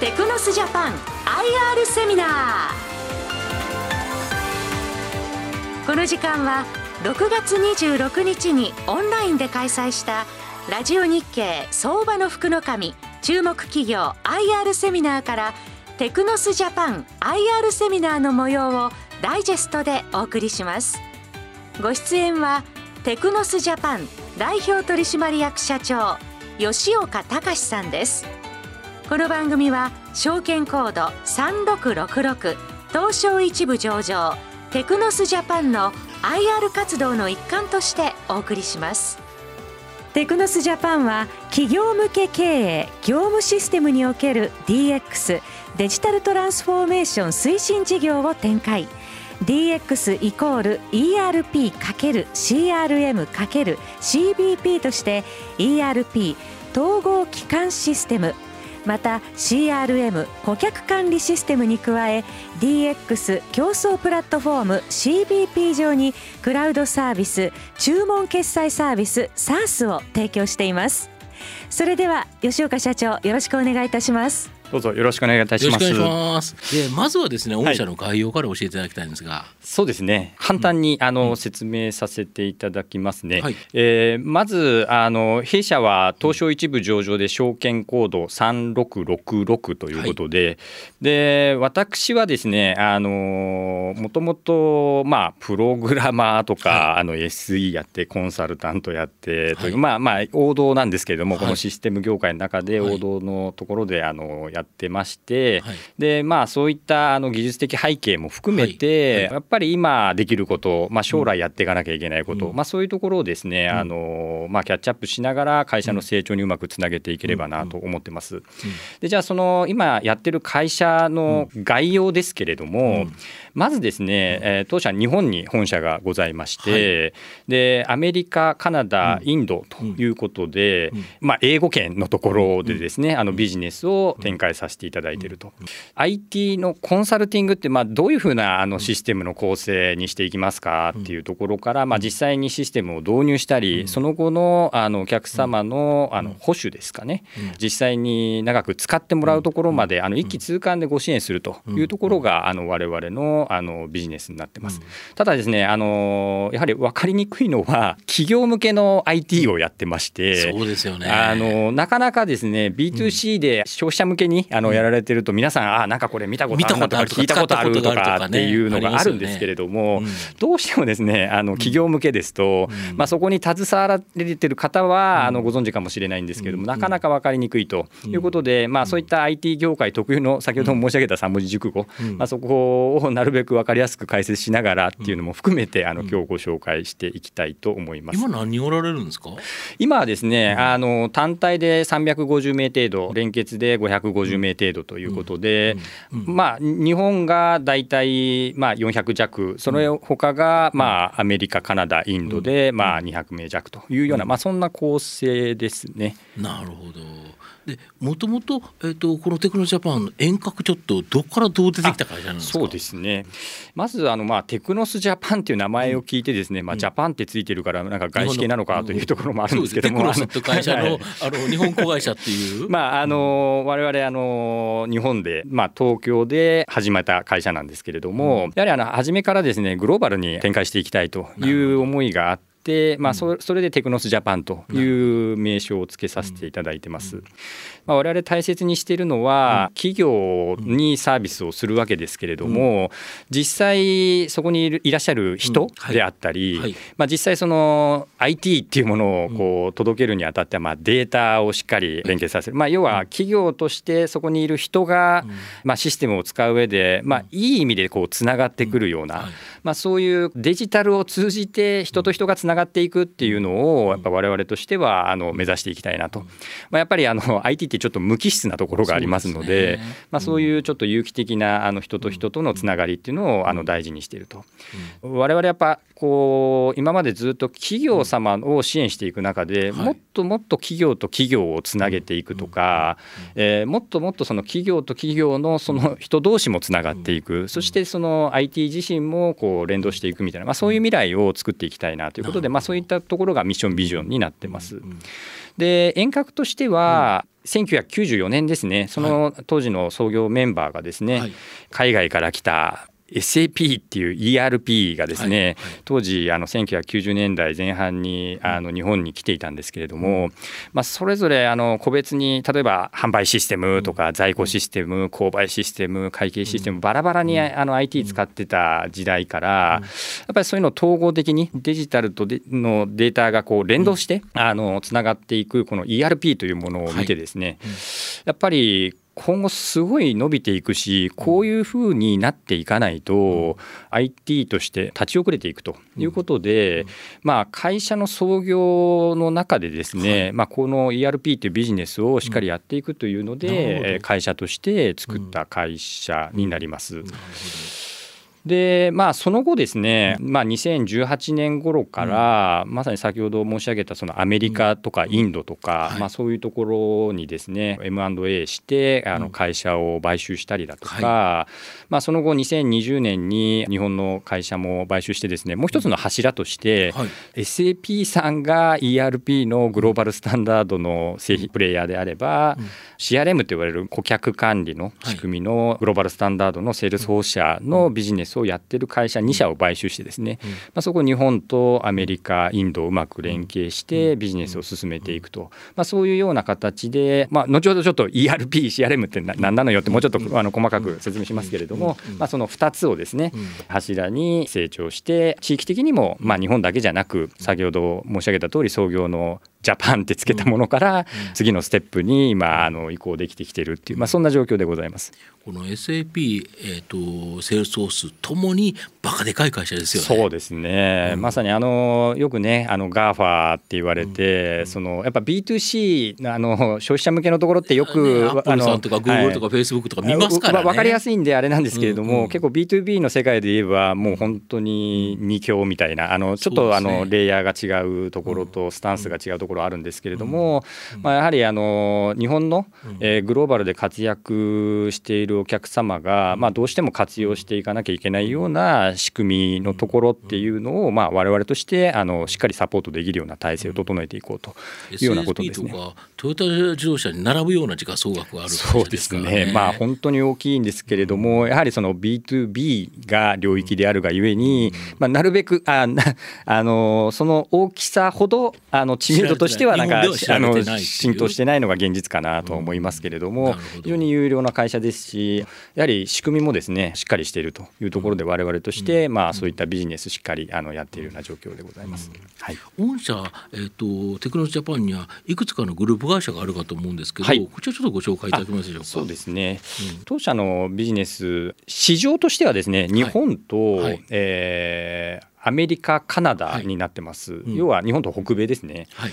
テクノスジャパン IR セミナー。この時間は6月26日にオンラインで開催したラジオ日経相場の福の神注目企業 IR セミナーからテクノスジャパン IR セミナーの模様をダイジェストでお送りします。ご出演はテクノスジャパン代表取締役社長吉岡隆さんです。この番組は証券コード3666東証一部上場テクノスジャパンの IR 活動の一環としてお送りします。テクノスジャパンは企業向け経営業務システムにおける DX デジタルトランスフォーメーション推進事業を展開。DX イコール ERP×CRM×CBP として ERP 統合基幹システムまた CRM 顧客管理システムに加え DX 競争プラットフォーム CBP 上にクラウドサービス注文決済サービス SaaS を提供しています。それでは吉岡社長よろしくお願いいたします。どうぞよろしくお願いいたします。ます。でまずはですね、御社の概要から教えていただきたいんですが。そうですね。簡単に、うん、あの、説明させていただきますね。はい、えー、まずあの弊社は東証一部上場で証券コード三六六六ということで、はい、で私はですねあのもともとまあプログラマーとか、はい、あの SE やってコンサルタントやってという、まあまあ王道なんですけれども、このシステム業界の中で王道のところであのややってまして、はい、でまあそういったあの技術的背景も含めて、はい。はい、やっぱり今できること、まあ、将来やっていかなきゃいけないこと、うん、まあ、そういうところをですね、うん、あのまあ、キャッチアップしながら会社の成長にうまくつなげていければなと思ってます。でじゃあその今やってる会社の概要ですけれども、まずですね、えー、当社日本に本社がございまして、でアメリカカナダインドということで、まあ、英語圏のところでですねあのビジネスを展開させていただいていると、うん、IT のコンサルティングってまあどういうふうなあのシステムの構成にしていきますかっていうところから、まあ、実際にシステムを導入したり、その後のあのお客様のあの保守ですかね、実際に長く使ってもらうところまであの一気通貫でご支援するというところがあの我々のあのビジネスになってます。ただですねあのやはり分かりにくいのは企業向けの IT をやってましてそうですよね。あのなかなかですね B2C で消費者向けにあのやられてると皆さんあなんかこれ見たことあるとか聞いたことあるとかっていうのがあるんですけれども、どうしてもですねあの企業向けですと、まあ、そこに携わられてる方はあのご存知かもしれないんですけども、なかなか分かりにくいと。いうことで、まあ、そういった IT 業界特有の先ほども申し上げた3文字熟語、まあ、そこをなるべく分かりやすく解説しながらっていうのも含めてあの今日ご紹介していきたいと思います。今何人おられるんですか？今はですね、あの単体で350名程度連結で550名程度ということで、まあ、日本が大体まあ400弱。その他がまあアメリカカナダインドでまあ200名弱というような、まあ、そんな構成ですね。なるほど。でもともと,、えーと、このテクノジャパンの遠隔ちょっとどこからどう出てきたかそうですね。まずあの、まあ、テクノスジャパンっていう名前を聞いてですね、うん、まあ、ジャパンってついてるからなんか外資系なのかというところもあるんですけども、テクノス会社のあの日本子会社っていう？まああの我々あの日本で、まあ、東京で始めた会社なんですけれども、うん、やはりあの初めからですねグローバルに展開していきたいという思いがあって、まあ、それでテクノスジャパンという名称を付けさせていただいてます。まあ、我々大切にしているのは、企業にサービスをするわけですけれども、実際そこにいらっしゃる人であったり、まあ、実際その IT っていうものをこう届けるにあたってはまあデータをしっかり連携させる、まあ、要は企業としてそこにいる人がまあシステムを使う上でまあいい意味でこうつながってくるような、まあ、そういうデジタルを通じて人と人がつながっていくっていうのをやっぱ我々としてはあの目指していきたいなと、まあ、やっぱりあの IT ってちょっと無機質なところがありますので、ね、まあ、そういうちょっと有機的なあの人と人とのつながりっていうのをあの大事にしていると。我々やっぱこう今までずっと企業様を支援していく中で、もっともっと企業と企業をつなげていくとか、えー、もっともっとその企業と企業のその人同士もつながっていく、そしてその IT 自身もこう連動していくみたいな、まあ、そういう未来を作っていきたいなということで、まあ、そういったところがミッションビジョンになってます。で遠隔としては、1994年ですね。その当時の創業メンバーがですね、はい、海外から来た SAP っていう ERP がですね、はいはい、当時あの1990年代前半にあの日本に来ていたんですけれども、うん、まあ、それぞれあの個別に例えば販売システムとか在庫システム購買システム会計システムバラバラにあの IT 使ってた時代からやっぱりそういうのを統合的にデジタルとのデータがこう連動してあのつながっていくこの ERP というものを見てですねやっぱり今後すごい伸びていくしこういうふうになっていかないと IT として立ち遅れていくということで、まあ、会社の創業の中でですね、まあ、この ERP というビジネスをしっかりやっていくというので会社として作った会社になります。でまあその後ですね、まあ、2018年頃から、まさに先ほど申し上げたそのアメリカとかインドとか、まあ、そういうところにですね M&A してあの会社を買収したりだとか、まあ、その後2020年に日本の会社も買収してですねもう一つの柱として、SAP さんが ERP のグローバルスタンダードの製品プレイヤーであれば、CRM と言われる顧客管理の仕組みのグローバルスタンダードのセールス放射のビジネスをやってる会社2社を買収してですね、まあ、そこ日本とアメリカインドをうまく連携してビジネスを進めていくと、まあ、そういうような形で、まあ、後ほどちょっと ERP、CRM って何なのよってもうちょっとあの細かく説明しますけれども、まあ、その2つをですね柱に成長して地域的にもまあ日本だけじゃなく先ほど申し上げた通り創業のジャパンってつけたものから次のステップに今あの移行できてきてるっていう、まあ、そんな状況でございます。この SAP、えーと、セールスソースともにバカでかい会社ですよね。そうですね、うん、まさにあのよくねあの GAFA って言われて、うん、そのやっぱ B2C あの消費者向けのところってよく、ね、アップルさんとか Google とか Facebook とか見ますからね、分かりやすいんであれなんですけれども、うんうん、結構 B2B の世界で言えばもう本当に二強みたいなあのちょっとあのレイヤーが違うところとスタンスが違うところあるんですけれども、まあ、やはりあの日本の、えー、グローバルで活躍しているお客様が、まあ、どうしても活用していかなきゃいけないような仕組みのところっていうのを、まあ、我々としてあのしっかりサポートできるような体制を整えていこうというようなことですね。トヨタ自動車に並ぶような時価総額がある、ね、そうですね、まあ、本当に大きいんですけれども、やはりその B2B が領域であるがゆえに、まあ、なるべくああのその大きさほどあの知名度としてはなんかあの浸透してないのが現実かなと思いますけれども、非常に有料な会社ですし、やはり仕組みもですねしっかりしているというところで、我々として、まあ、そういったビジネスしっかりあのやっているような状況でございます。はい、御社、えーと、テクノロジャパンにはいくつかのグループ会社があるかと思うんですけど、はい、こちらちょっとご紹介いただけますでしょうか？そうですね、うん、当社のビジネス市場としてはですね日本と、はい、えー、アメリカカナダになってます、はいうん、要は日本と北米ですね。はい、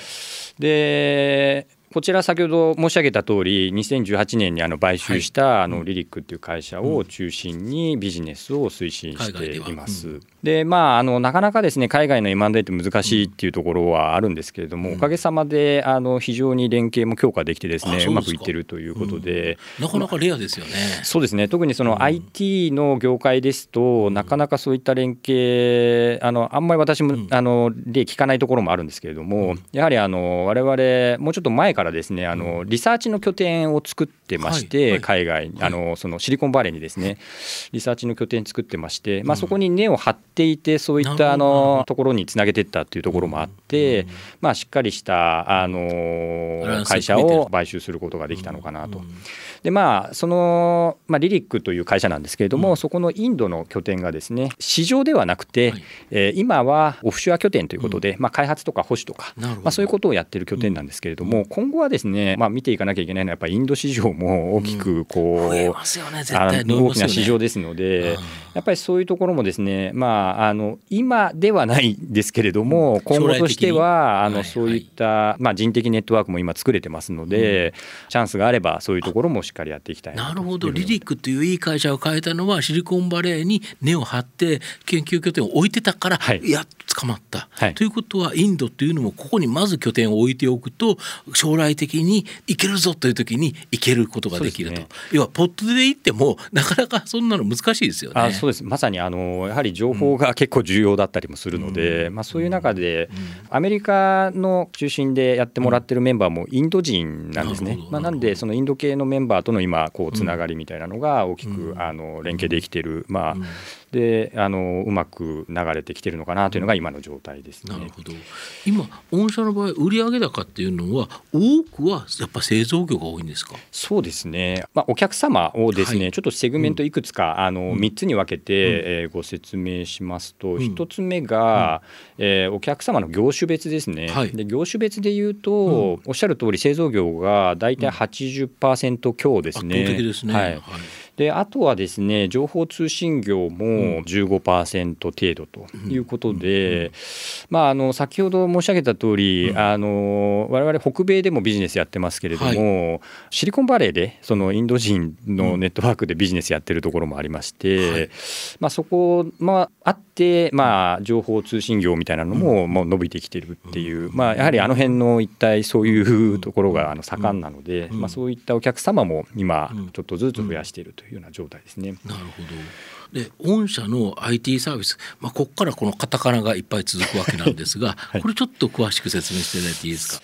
でこちら先ほど申し上げた通り2018年にあの買収したあのリリックっていう会社を中心にビジネスを推進しています。でまああのなかなかですね海外の M&A って難しいっていうところはあるんですけれども、おかげさまであの非常に連携も強化できてですねうまくいってるということで、なかなかレアですよね。そうですね。特にその IT の業界ですと、なかなかそういった連携あのあんまり私も、あの例聞かないところもあるんですけれども、やはりあの我々もうちょっと前からですねあのリサーチの拠点を作ってまして、海外あのそのシリコンバレーにですねリサーチの拠点作ってまして、まあ、そこに根を張っていてそういったあのところにつなげていったっていうところもあって、まあ、しっかりしたあの会社を買収することができたのかなと。でまあその、まあ、リリックという会社なんですけれども、そこのインドの拠点がですね市場ではなくて、はえ今はオフショア拠点ということで、まあ、開発とか保守とか、まあ、そういうことをやってる拠点なんですけれども、今後はですね、まあ、見ていかなきゃいけないのはやっぱりインド市場も大きくこう、大きな市場ですので、やっぱりそういうところもですね、まあ、あの今ではないですけれども今後としてはあのそういった、まあ、人的ネットワークも今作れてますので、チャンスがあればそういうところもしっかりやっていきたいなるほど。リリックっていういい会社を変えたのはシリコンバレーに根を張って研究拠点を置いてたから、はい、やっと捕まった、はい、ということはインドっていうのもここにまず拠点を置いておくと将来的に行けるぞという時に行けることができると、ね、要はポットで行ってもなかなかそんなの難しいですよね。そうです。まさにあのやはり情報が結構重要だったりもするので、まあ、そういう中で、アメリカの中心でやってもらってるメンバーもインド人なんですね。まあ、なんでそのインド系のメンバーとの今こうつながりみたいなのが大きくあの連携できている、まあ、であのうまく流れてきてるのかなというのが今の状態です、ね、なるほど。今御社の場合売上高っていうのは多くはやっぱ製造業が多いんですか？そうですね、まあ、お客様をですね、はい、ちょっとセグメントいくつか、うん、あの3つに分けて、うん、えー、ご説明しますと、うん、1つ目が、うん、えー、お客様の業種別ですね、はい、で業種別でいうと、おっしゃる通り製造業が大体80%強ですね。圧倒的ですね、はいであとはですね情報通信業も15%程度ということで、まあ、あの先ほど申し上げた通り、うん、あの我々北米でもビジネスやってますけれども、はい、シリコンバレーでそのインド人のネットワークでビジネスやってるところもありまして、はい、まあ、そこ、まあ、あって、まあ、情報通信業みたいなのももう伸びてきてるっていう、まあ、やはりあの辺の一体そういうところがあの盛んなので、まあ、そういったお客様も今ちょっとずつ増やしているというような状態ですね。なるほどで御社の IT サービス、まあ、ここからこのカタカナがいっぱい続くわけなんですが、はい、これちょっと詳しく説明していただいていいですか？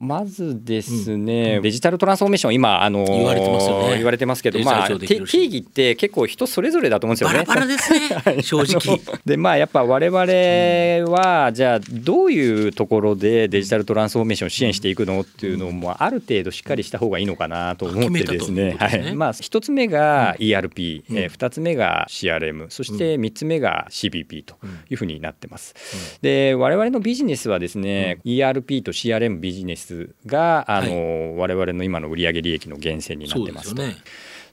まずですね、うん、デジタルトランスフォーメーション、今、あの言われてますよね。言われてますけど、まあ、定義って結構人それぞれだと思うんですよね。バラバラですね、正直。で、まあ、やっぱ我々は、じゃあ、どういうところでデジタルトランスフォーメーションを支援していくのっていうのも、ある程度しっかりした方がいいのかなと思ってですね、はい。まあ、一つ目が ERP、うん、え二つ目が CRM、そして三つ目が CBP というふうになってます。で、我々のビジネスはですね、ERP と CRM ビジネスがあの、はい、我々の今の売上利益の源泉になってますと。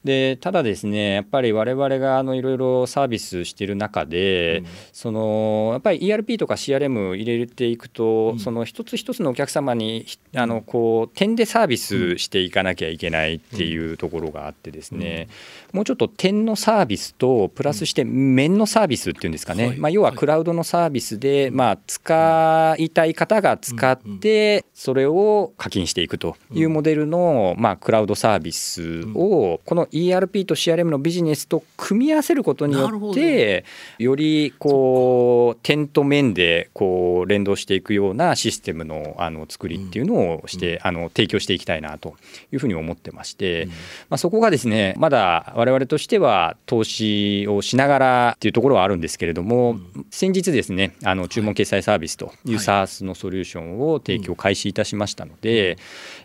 でただですねやっぱり我々があのいろいろサービスしている中で、うん、そのやっぱり ERP とか CRM 入れていくと、うん、その一つ一つのお客様にあのこう点でサービスしていかなきゃいけないっていうところがあってですね、もうちょっと点のサービスとプラスして面のサービスっていうんですかね、まあ、要はクラウドのサービスで、まあ、使いたい方が使ってそれを課金していくというモデルの、まあ、クラウドサービスをこの ERP と CRM のビジネスと組み合わせることによってよりこう点と面でこう連動していくようなシステムのあの作りっていうのをして、あの提供していきたいなというふうに思ってまして、まあ、そこがですねまだ我々としては投資をしながらっていうところはあるんですけれども、先日ですねあの注文決済サービスという SARS のソリューションを提供開始いたしましたので、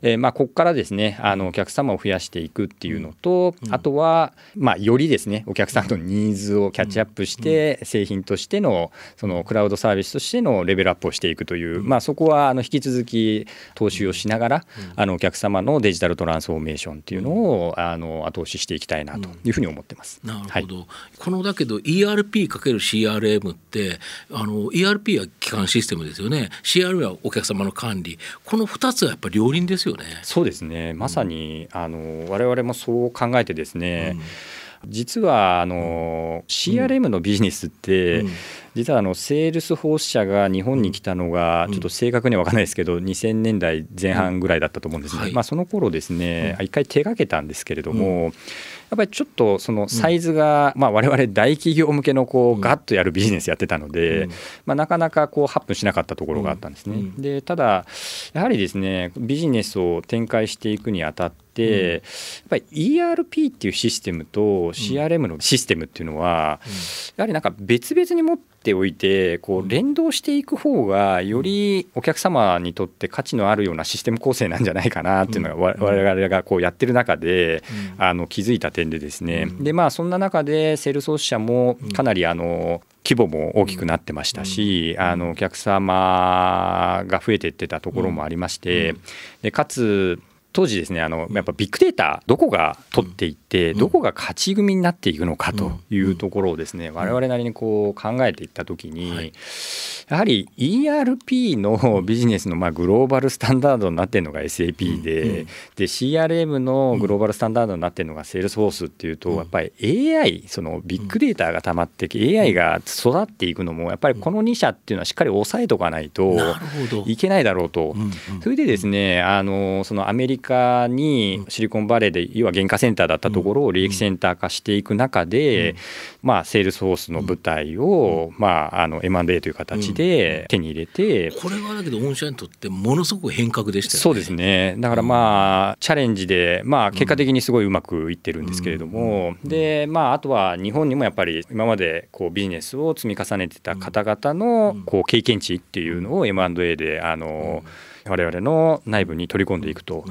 えまあここからですねあのお客様を増やしていくっていうのと、あとは、まあ、よりですねお客さんのニーズをキャッチアップして製品としてのそのクラウドサービスとしてのレベルアップをしていくという、まあ、そこはあの引き続き投資をしながらあのお客様のデジタルトランスフォーメーションっていうのをあの後押ししていきたいなというふうに思ってます。なるほど、はい、このだけど ERP×CRM ってあの ERP は基幹システムですよね。CRM はお客様の管理。この2つはやっぱり両輪ですよね。そうですね。まさに、あの我々もそう考えてですね、実はあの CRM のビジネスって、実はあの Salesforce 社が日本に来たのがちょっと正確には分からないですけど2000年代前半ぐらいだったと思うんですね、まあ、その頃ですね一回手がけたんですけれども、やっぱりちょっとそのサイズが、まあ、我々大企業向けのこうガッとやるビジネスやってたので、まあ、なかなかこうハップしなかったところがあったんですね。でただやはりですねビジネスを展開していくにあたってやっぱり ERP っていうシステムと CRM のシステムっていうのは、やはりなんか別々に持っておいてこう連動していく方がよりお客様にとって価値のあるようなシステム構成なんじゃないかなっていうのが我々がこうやってる中であの気づいた点でですね。でまあそんな中でセールス社もかなりあの規模も大きくなってましたし、あのお客様が増えていってたところもありまして、でかつ当時ですねあのやっぱビッグデータどこが取っていってどこが勝ち組になっていくのかというところをですね我々なりにこう考えていった時にやはり ERP のビジネスのまあグローバルスタンダードになってるのが SAP でで CRM のグローバルスタンダードになってるのが Salesforce っていうとやっぱり AI そのビッグデータが溜まって AI が育っていくのもやっぱりこの2社っていうのはしっかり抑えとかないといけないだろうと。それでですねあのそのアメリカにシリコンバレーで要は原価センターだったところを利益センター化していく中で、まあ、セールスフォースの舞台を、まあ、あの M&A という形で手に入れて、これはだけど御社にとってものすごく変革でしたよね。そうですね。だからまあ、チャレンジで、まあ、結果的にすごいうまくいってるんですけれども、でまあ、あとは日本にもやっぱり今までこうビジネスを積み重ねてた方々のこう経験値っていうのを M&A であの、我々の内部に取り込んでいくと、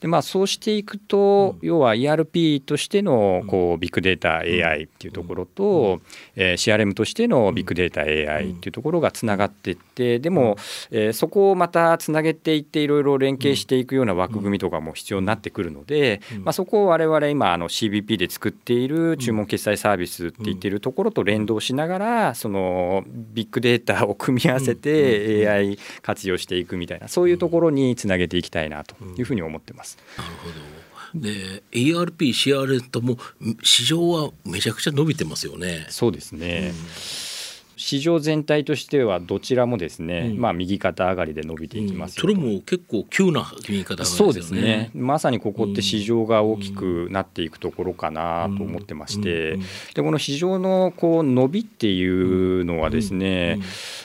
でまあ、そうしていくと、要は ERP としてのこうビッグデータ AI っていうところと、えー、CRM としてのビッグデータ AI っていうところがつながっていってでも、えー、そこをまたつなげていっていろいろ連携していくような枠組みとかも必要になってくるので、まあ、そこを我々今あの CBP で作っている注文決済サービスって言っているところと連動しながらそのビッグデータを組み合わせて AI 活用していくみたいなそういういうところにつなげていきたいなというふうに思ってます。なるほどで ERP、CRM とも市場はめちゃくちゃ伸びてますよね。そうですね、うん市場全体としてはどちらもですね、うん、まあ右肩上がりで伸びていきます、うん、それも結構急な右肩上がり、ね、そうですね。まさにここって市場が大きくなっていくところかなと思ってまして、でこの市場のこう伸びっていうのはですね、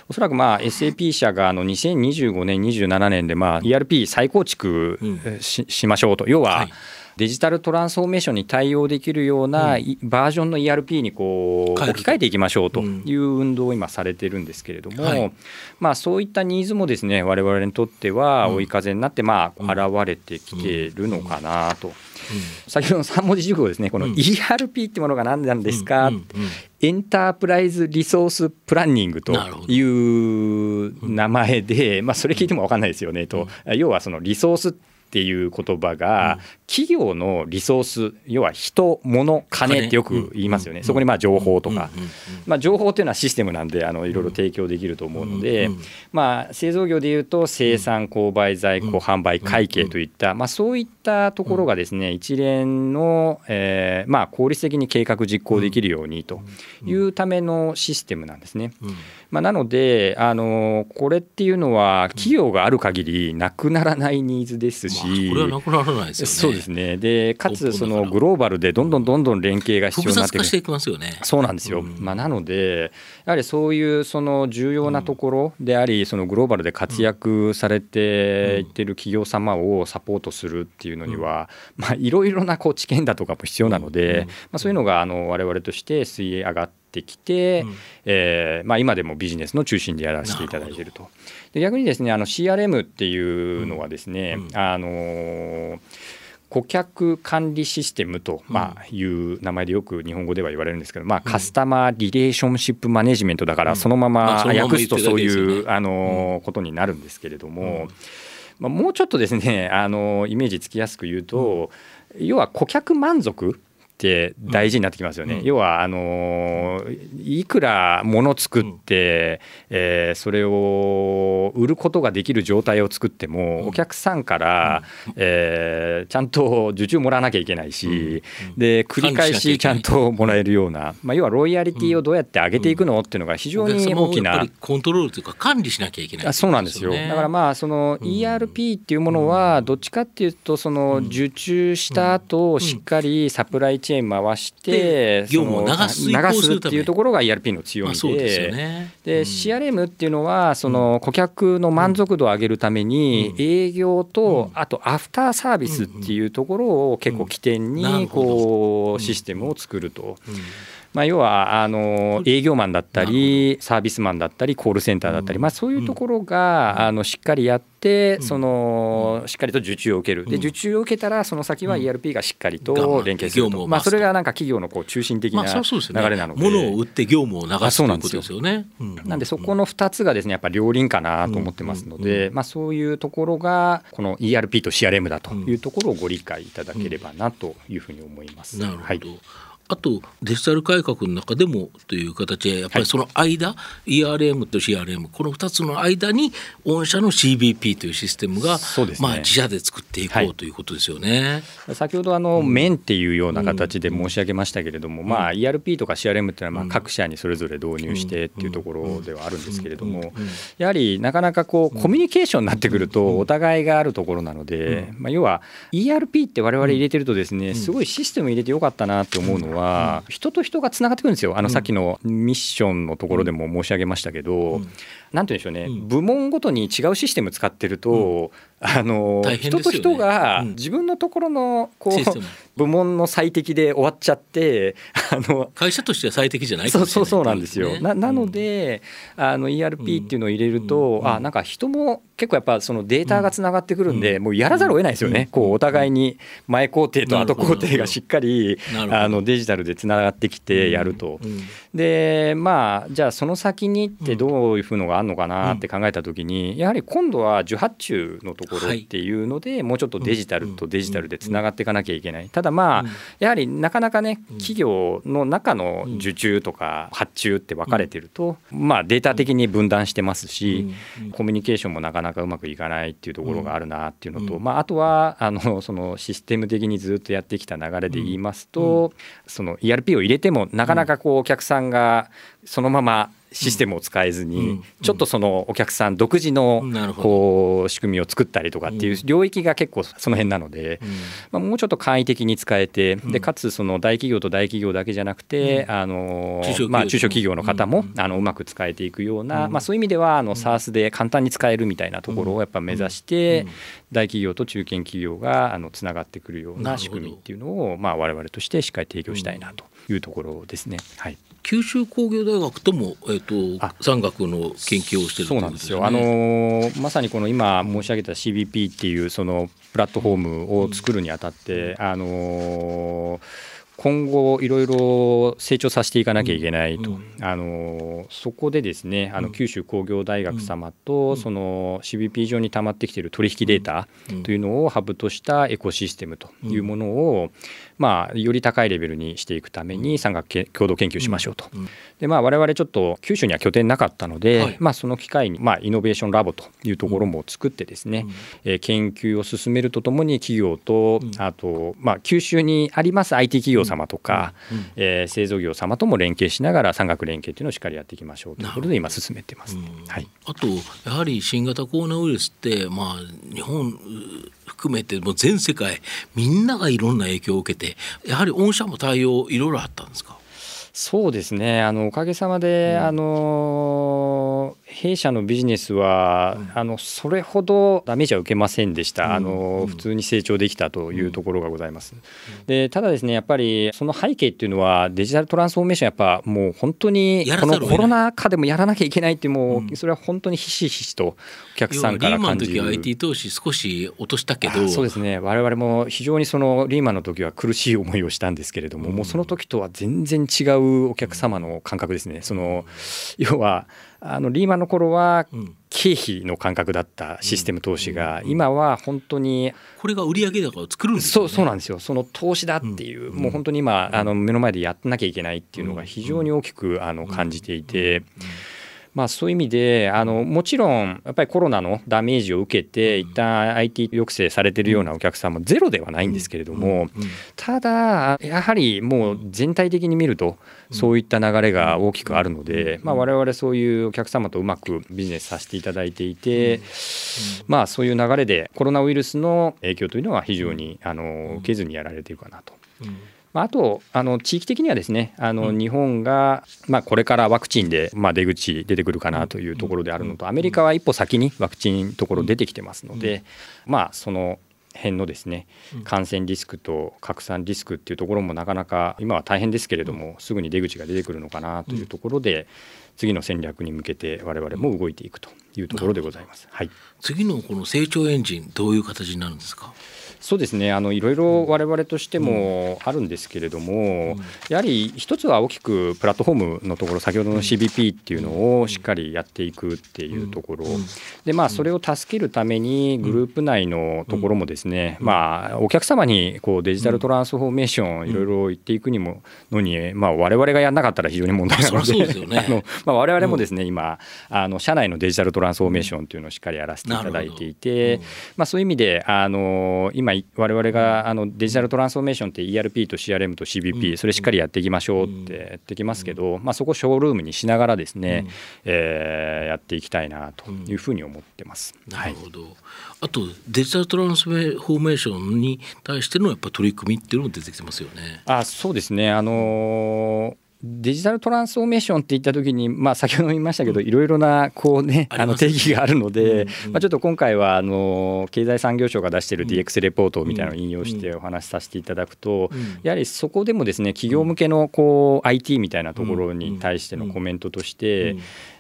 おそらくまあ SAP 社があの2025年27年でまあ ERP 再構築し,、しましょうと。要は、はいデジタルトランスフォーメーションに対応できるようなバージョンの ERP にこう置き換えていきましょうという運動を今されてるんですけれども、はい、まあ、そういったニーズもですね我々にとっては追い風になってまあ現れてきているのかなと。先ほどの3文字熟語ですねこの ERP ってものが何なんですか、エンタープライズリソースプランニングという名前で、まあ、それ聞いても分かんないですよねと、要はそのリソースっていう言葉が企業のリソース要は人物金ってよく言いますよね、そこにまあ情報とか、まあ、情報っていうのはシステムなんであのいろいろ提供できると思うので、まあ、製造業でいうと生産購買在庫販売会計といった、まあ、そういったところがですね一連の、えーまあ、効率的に計画実行できるようにというためのシステムなんですね。まあ、なのであのこれっていうのは企業がある限りなくならないニーズですし、これはなくならないですよね。そうですね。でかつそのグローバルでどんどんどんどん連携が必要になってくる。ますよね。そうなんですよ、うん、まあ、なのでやはりそういうその重要なところでありそのグローバルで活躍されていってる企業様をサポートするっていうのには、まあ、いろいろなこう知見だとかも必要なので、まあ、そういうのがあの我々として水泳上がってってきて、うん、えー、まあ、今でもビジネスの中心でやらせていただいていると。で逆にですねあの CRM っていうのはですね、うん、あの顧客管理システムと、まあ、いう名前でよく日本語では言われるんですけど、まあ、カスタマーリレーションシップマネジメントだからそのまま訳すとそういうあのことになるんですけれども、まあ、もうちょっとですねあのイメージつきやすく言うと、要は顧客満足って大事になってきますよね。うん、要はあのいくら物作って、うん、えー、それを売ることができる状態を作っても、うん、お客さんから、うん、えー、ちゃんと受注もらわなきゃいけないし、で繰り返しちゃんともらえるような、まあ、要はロイヤリティをどうやって上げていくのっていうのが非常に大きな。コントロールというか管理しなきゃいけない、ね、そうなんですよ。だからまあその ERP っていうものはどっちかっていうとその受注した後しっかりサプライチェーン回して業務を流す流すっていうところが ERP の強みで,、ね。で CRM っていうのはその顧客の満足度を上げるために営業とあとアフターサービスっていうところを結構起点にこうシステムを作ると。まあ、要はあの営業マンだったりサービスマンだったりコールセンターだったり、まあ、そういうところがあのしっかりやってそのしっかりと受注を受ける。で受注を受けたらその先は ERP がしっかりと連携すると、まあ、それがなんか企業のこう中心的な流れなので,、物を売って業務を流すということですよね。なんでそこの2つがですねやっぱり両輪かなと思ってますので、まあ、そういうところがこの ERP と CRM だというところをご理解いただければなというふうに思います。なるほど、はいあとデジタル改革の中でもという形でやっぱりその間、はい、ERM と CRM この2つの間に御社の CBP というシステムが、ね、まあ、自社で作っていこうということですよね。はい、先ほどあの、うん、面っていうような形で申し上げましたけれども、うん、まあ、ERP とか CRM っていうのはまあ各社にそれぞれ導入してっていうところではあるんですけれどもやはりなかなかこうコミュニケーションになってくるとお互いがあるところなので、まあ、要は ERP って我々入れてるとですねすごいシステム入れてよかったなって思うのは人と人がつながってくるんですよ。あのさっきのミッションのところでも申し上げましたけどなんて言うんでしょうね。部門ごとに違うシステム使ってるとあの、ね、人と人が自分のところのこう部門の最適で終わっちゃって あの会社としては最適じゃないそうそうそうなんですよ。ななので、あの ERP っていうのを入れると、うん、あなんか人も結構やっぱそのデータがつながってくるんで、うん、もうやらざるを得ないですよね、うん、こうお互いに前工程と後工程がしっかりあのデジタルでつながってきてやると。でまあじゃあその先にってどういうふうのがあるのかなって考えた時にやはり今度は受発注のところっていうので、もうちょっとデジタルとデジタルでつながっていかなきゃいけない。ただまあ、やはりなかなかね企業の中の受注とか発注って分かれてると、まあデータ的に分断してますし、コミュニケーションもなかなかうまくいかないっていうところがあるなっていうのと、まああとはあのそのシステム的にずっとやってきた流れで言いますと、その ERP を入れてもなかなかこうお客さんがそのままシステムを使えずに、ちょっとそのお客さん独自のこう仕組みを作ったりとかっていう領域が結構その辺なので、まあ、もうちょっと簡易的に使えてでかつその大企業と大企業だけじゃなくて、あのまあ、中小企業の方もあのうまく使えていくような、まあ、そういう意味ではあの SARS で簡単に使えるみたいなところをやっぱ目指して大企業と中堅企業があのつながってくるような仕組みっていうのをまあ我々としてしっかり提供したいなというところですね。はい九州工業大学とも、えーと、産学の研究をしてるそうなんですよ、あのまさにこの今申し上げた CBP っていうそのプラットフォームを作るにあたって、あの今後いろいろ成長させていかなきゃいけないと、うん、あのそこでですねあの九州工業大学様とその CBP 上に溜まってきている取引データというのをハブとしたエコシステムというものをまあ、より高いレベルにしていくために産学共同研究しましょうと。でまあ、我々ちょっと九州には拠点なかったので、はい、まあ、その機会に、まあ、イノベーションラボというところも作ってですね、うん、え研究を進めるとともに企業と、あと、まあ、九州にあります IT 企業様とか、うん。えー、製造業様とも連携しながら産学連携というのをしっかりやっていきましょうということで今進めてます、はい、あとやはり新型コロナウイルスって、まあ、日本含めてもう全世界みんながいろんな影響を受けてやはり御社も対応いろいろあったんですか？そうですね。あのおかげさまで、うん、あの弊社のビジネスは、うん、あのそれほどダメージは受けませんでした、うん、あの普通に成長できたというところがございます。でただですねやっぱりその背景っていうのはデジタルトランスフォーメーションやっぱもう本当にこのコロナ禍でもやらなきゃいけないっていうもうそれは本当にひしひしとお客さんから感じる。リーマンの時は IT 投資少し落としたけど。そうですね。我々も非常にそのリーマンの時は苦しい思いをしたんですけれども、もうその時とは全然違うお客様の感覚ですね。その要はあのリーマンの頃は経費の感覚だったシステム投資が今は本当にこれが売上高を作るんです、ね、そうそうなんですよ。その投資だっていう、もう本当に今あの目の前でやってなきゃいけないっていうのが非常に大きくあの感じていて。まあ、そういう意味であのもちろんやっぱりコロナのダメージを受けて一旦 IT 抑制されてるようなお客さんもゼロではないんですけれどもただやはりもう全体的に見るとそういった流れが大きくあるので、まあ、我々そういうお客様とうまくビジネスさせていただいていて、まあ、そういう流れでコロナウイルスの影響というのは非常にあの受けずにやられているかなと。あとあの地域的にはですねあの日本が、まあ、これからワクチンで、まあ、出口出てくるかなというところであるのとアメリカは一歩先にワクチンところ出てきてますので、まあその辺のですね感染リスクと拡散リスクっていうところもなかなか今は大変ですけれどもすぐに出口が出てくるのかなというところで次の戦略に向けて我々も動いていくというところでございます。はい、次のこの成長エンジンどういう形になるんですか？そうですね。あのいろいろ我々としてもあるんですけれども、うん、やはり一つは大きくプラットフォームのところ先ほどの CBP っていうのをしっかりやっていくっていうところ、でまあそれを助けるためにグループ内のところもですね、まあお客様にこうデジタルトランスフォーメーションいろいろ言っていくにものに、まあ我々がやんなかったら非常に問題なので、あのまあ我々もですね今あの社内のデジタルトランスフォーメーションっていうのをしっかりやらせていただいていて、まあそういう意味であの今我々があのデジタルトランスフォーメーションって ERP と CRM と CBP それしっかりやっていきましょうってやってきますけど、まあそこショールームにしながらですね、えー、やっていきたいなというふうに思ってます。なるほど、はい、あとデジタルトランスフォーメーションに対してのやっぱ取り組みっていうのも出てきてますよね。あそうですね。あのーデジタルトランスフォーメーションって言った時に、まあ、先ほど言いましたけど、いろいろなこう、ね、あの定義があるので、まあ、ちょっと今回はあの経済産業省が出している DX レポートみたいなのを引用してお話しさせていただくと、やはりそこでもですね企業向けのこう IT みたいなところに対してのコメントとして、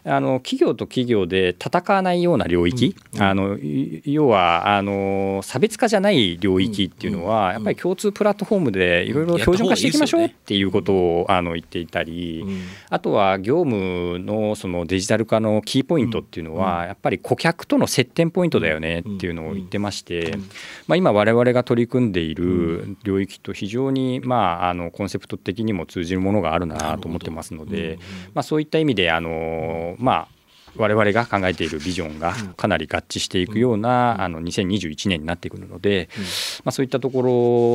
あの企業と企業で戦わないような領域、うん、あの要はあの差別化じゃない領域っていうのは、やっぱり共通プラットフォームでいろいろ標準化していきましょうっていうことをあの言っていたり、あとは業務のそのデジタル化のキーポイントっていうのは、やっぱり顧客との接点ポイントだよねっていうのを言ってまして、まあ、今我々が取り組んでいる領域と非常に、まあ、あのコンセプト的にも通じるものがあるなと思ってますので、まあ、そういった意味であのまあ我々が考えているビジョンがかなり合致していくような、あの2021年になってくるので、まあ、そういったとこ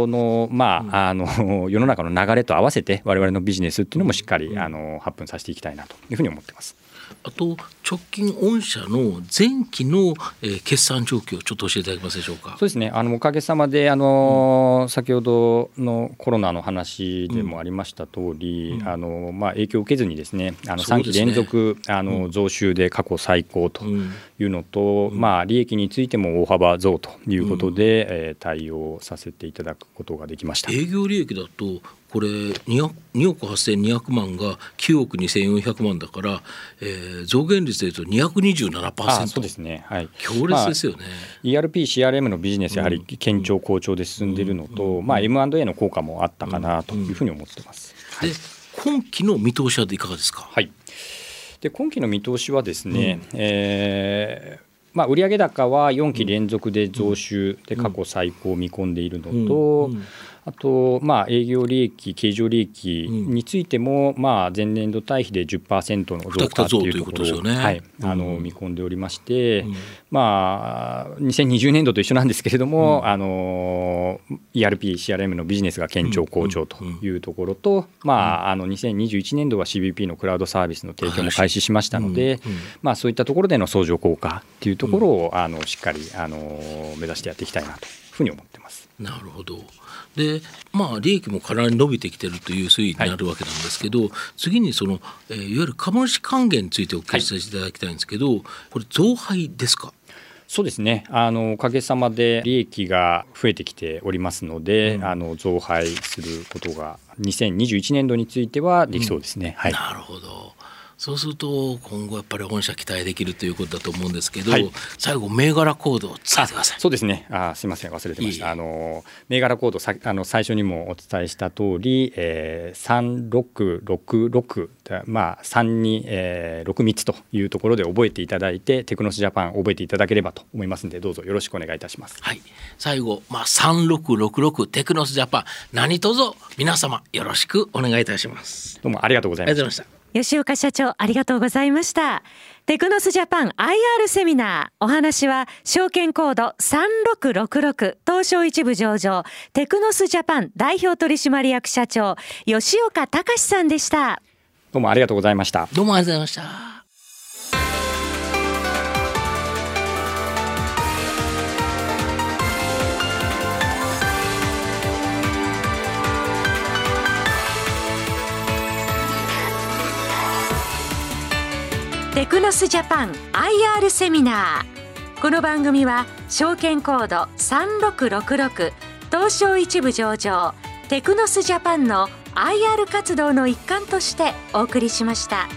ろの,、まあ、あの 世の中の流れと合わせて我々のビジネスっていうのもしっかりあの発奮させていきたいなというふうに思ってます。あと直近御社の前期の、えー、決算状況ちょっと教えていただけますでしょうか？そうですね。あのおかげさまであの、うん、先ほどのコロナの話でもありました通り、うん、あのまあ影響を受けずにですね、あの3期連続、ね、あの増収で過去最高というのと、うん、まあ利益についても大幅増ということで、うん、えー、対応させていただくことができました。営業利益だとこれ 2, 2億8200万が9億2400万だから、えー、増減率でいうと227%そうですね、はい、強烈ですよね、まあ、ERP、CRM のビジネスやはり堅調好調で進んでいるのと、まあ、M&A の効果もあったかなというふうに思ってます。で今期の見通しはいかがですか、はい、で今期の見通しはですね、うん、えーまあ、売上高は4期連続で増収で過去最高を見込んでいるのと、あと、まあ、営業利益、経常利益についても、まあ、前年度対比で10%の増加というところを、はい、あの見込んでおりまして、まあ、2020年度と一緒なんですけれども、あの ERP、CRM のビジネスが堅調好調というところと、まあ、あの2021年度は CBP のクラウドサービスの提供も開始しましたので、まあ、そういったところでの相乗効果っていうところを、あのしっかりあの目指してやっていきたいなとふうに思ってます。なるほど。でまあ利益もかなり伸びてきてるという推移になるわけなんですけど、はい、次にその、えー、いわゆる株主還元についてお聞きさせていただきたいんですけど、はい、これ増配ですか？そうですね。あのおかげさまで利益が増えてきておりますので、うん、あの増配することが2021年度についてはできそうですね。うん、はい、なるほどそうすると今後やっぱり本社期待できるということだと思うんですけど、はい、最後銘柄コードを伝えてください。そうですね。あすみません忘れてました。いいあの銘柄コードさあの最初にもお伝えした通り、えー、3666まあ三に、えー、六三つというところで覚えていただいてテクノスジャパン覚えていただければと思いますのでどうぞよろしくお願いいたします。はい。最後まあ三六六六テクノスジャパン何卒皆様よろしくお願いいたします。どうもありがとうございました。吉岡社長ありがとうございました。テクノスジャパン IR セミナーお話は証券コード3666東証一部上場テクノスジャパン代表取締役社長吉岡隆さんでした。どうもありがとうございました。どうもありがとうございましたテクノスジャパン IR セミナーこの番組は証券コード3666東証一部上場テクノスジャパンの IR 活動の一環としてお送りしました。